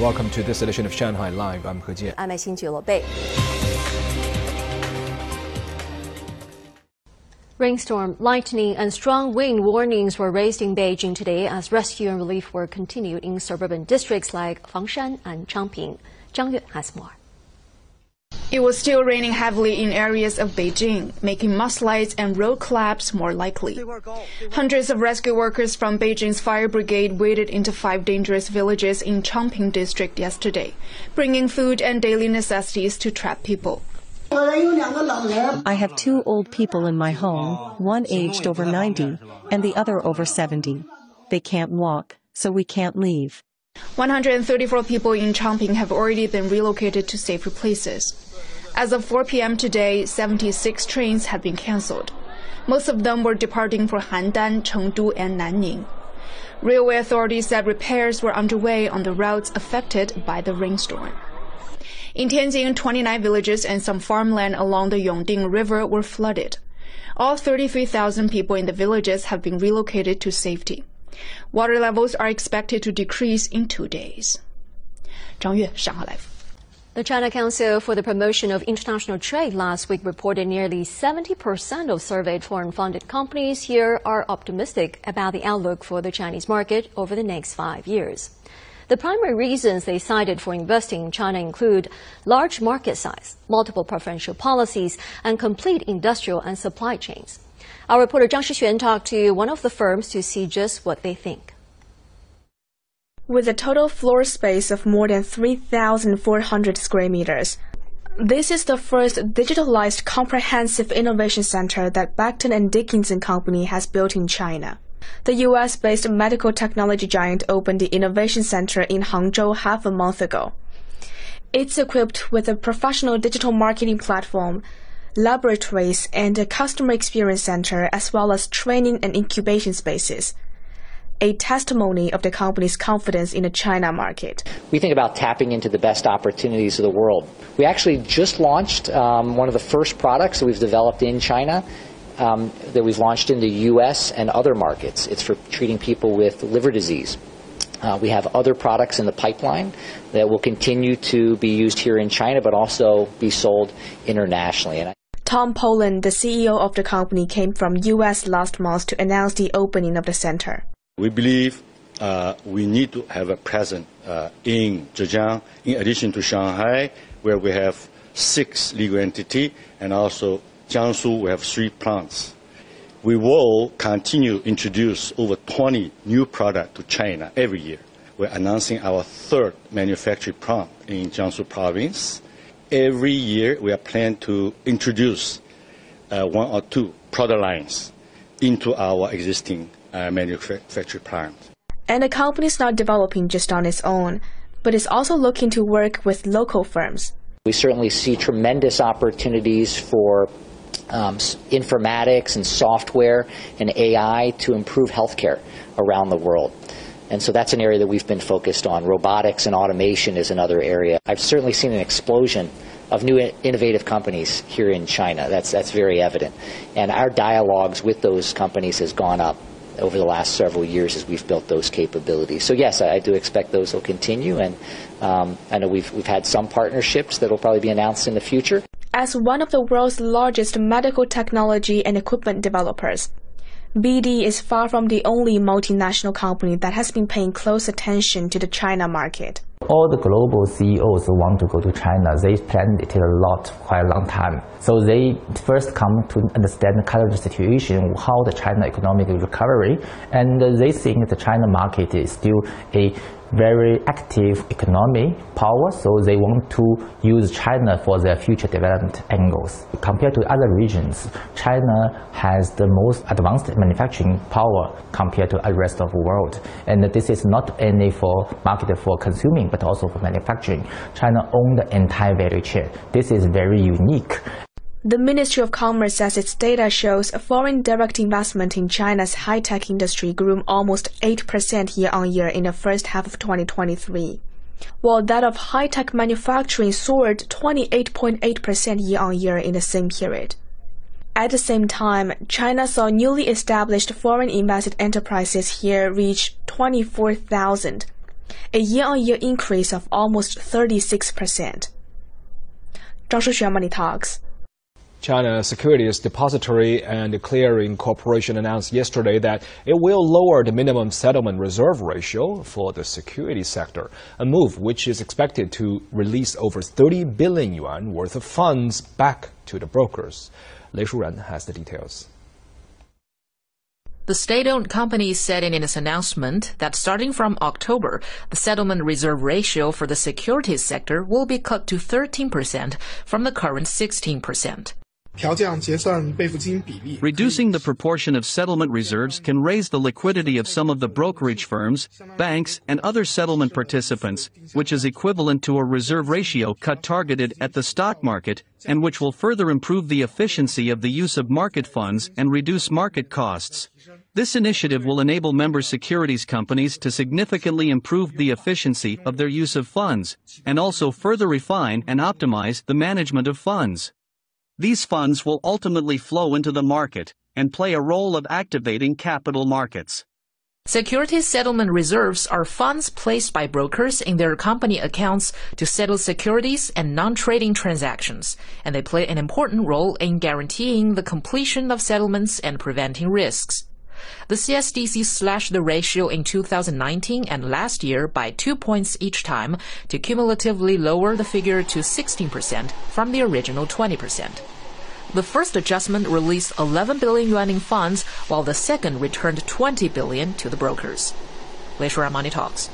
Welcome to this edition of Shanghai Live. I'm He Jian. I'm Xin Bei. Rainstorm, lightning, and strong wind warnings were raised in Beijing today as rescue and relief work continued in suburban districts like Fangshan and Changping. Zhang Yue has more. It was still raining heavily in areas of Beijing, making mudslides and road collapse more likely. Hundreds of rescue workers from Beijing's fire brigade waded into five dangerous villages in Changping district yesterday, bringing food and daily necessities to trapped people. I have two old people in my home, one aged over 90 and the other over 70. They can't walk, so we can't leave. 134 people in Changping have already been relocated to safer places. As of 4 p.m. today, 76 trains have been cancelled. Most of them were departing for Handan, Chengdu, and Nanning. Railway authorities said repairs were underway on the routes affected by the rainstorm. In Tianjin, 29 villages and some farmland along the Yongding River were flooded. All 33,000 people in the villages have been relocated to safety. Water levels are expected to decrease in two days. Zhang Yue, Shanghai Live. The China Council for the Promotion of International Trade last week reported nearly 70% of surveyed foreign funded companies here are optimistic about the outlook for the Chinese market over the next five years. The primary reasons they cited for investing in China include large market size, multiple preferential policies, and complete industrial and supply chains. Our reporter Zhang Shixuan talked to one of the firms to see just what they think. With a total floor space of more than 3,400 square meters, this is the first digitalized comprehensive innovation center that Becton & Dickinson Company has built in China. The US-based medical technology giant opened the Innovation Center in Hangzhou half a month ago. It's equipped with a professional digital marketing platform, laboratories, and a customer experience center, as well as training and incubation spaces a testimony of the company's confidence in the China market. We think about tapping into the best opportunities of the world. We actually just launched um, one of the first products that we've developed in China um, that we've launched in the U.S. and other markets. It's for treating people with liver disease. Uh, we have other products in the pipeline that will continue to be used here in China, but also be sold internationally. Tom Polen, the CEO of the company, came from U.S. last month to announce the opening of the center. We believe uh, we need to have a presence uh, in Zhejiang, in addition to Shanghai, where we have six legal entities, and also Jiangsu, we have three plants. We will continue to introduce over 20 new products to China every year. We're announcing our third manufacturing plant in Jiangsu province. Every year, we are planning to introduce uh, one or two product lines into our existing uh, manufacturing plant. And the company is not developing just on its own, but is also looking to work with local firms. We certainly see tremendous opportunities for um, informatics and software and AI to improve healthcare around the world. And so that's an area that we've been focused on. Robotics and automation is another area. I've certainly seen an explosion of new innovative companies here in China. That's, that's very evident. And our dialogues with those companies has gone up over the last several years as we've built those capabilities. So yes, I, I do expect those will continue, and um, I know we've we've had some partnerships that will probably be announced in the future. As one of the world's largest medical technology and equipment developers, BD is far from the only multinational company that has been paying close attention to the China market. All the global CEOs want to go to China. They planned it a lot, quite a long time. So they first come to understand the current situation, how the China economic recovery, and they think the China market is still a very active economy power, so they want to use China for their future development angles. Compared to other regions, China has the most advanced manufacturing power compared to the rest of the world. And this is not only for market for consuming, but also for manufacturing. China owns the entire value chain. This is very unique. The Ministry of Commerce says its data shows foreign direct investment in China's high-tech industry grew almost 8% year-on-year in the first half of 2023, while that of high-tech manufacturing soared 28.8% year-on-year in the same period. At the same time, China saw newly established foreign invested enterprises here reach 24,000, a year-on-year increase of almost 36%. Zhang Shuxuan Money Talks. China Securities Depository and Clearing Corporation announced yesterday that it will lower the minimum settlement reserve ratio for the security sector, a move which is expected to release over 30 billion yuan worth of funds back to the brokers. Lei Shuren has the details. The state-owned company said in its announcement that starting from October, the settlement reserve ratio for the securities sector will be cut to 13% from the current 16%. Reducing the proportion of settlement reserves can raise the liquidity of some of the brokerage firms, banks, and other settlement participants, which is equivalent to a reserve ratio cut targeted at the stock market, and which will further improve the efficiency of the use of market funds and reduce market costs. This initiative will enable member securities companies to significantly improve the efficiency of their use of funds, and also further refine and optimize the management of funds. These funds will ultimately flow into the market and play a role of activating capital markets. Securities settlement reserves are funds placed by brokers in their company accounts to settle securities and non-trading transactions, and they play an important role in guaranteeing the completion of settlements and preventing risks. The CSDC slashed the ratio in 2019 and last year by two points each time to cumulatively lower the figure to 16% from the original 20%. The first adjustment released 11 billion yuan in funds, while the second returned 20 billion to the brokers. Lei Shuren Money Talks.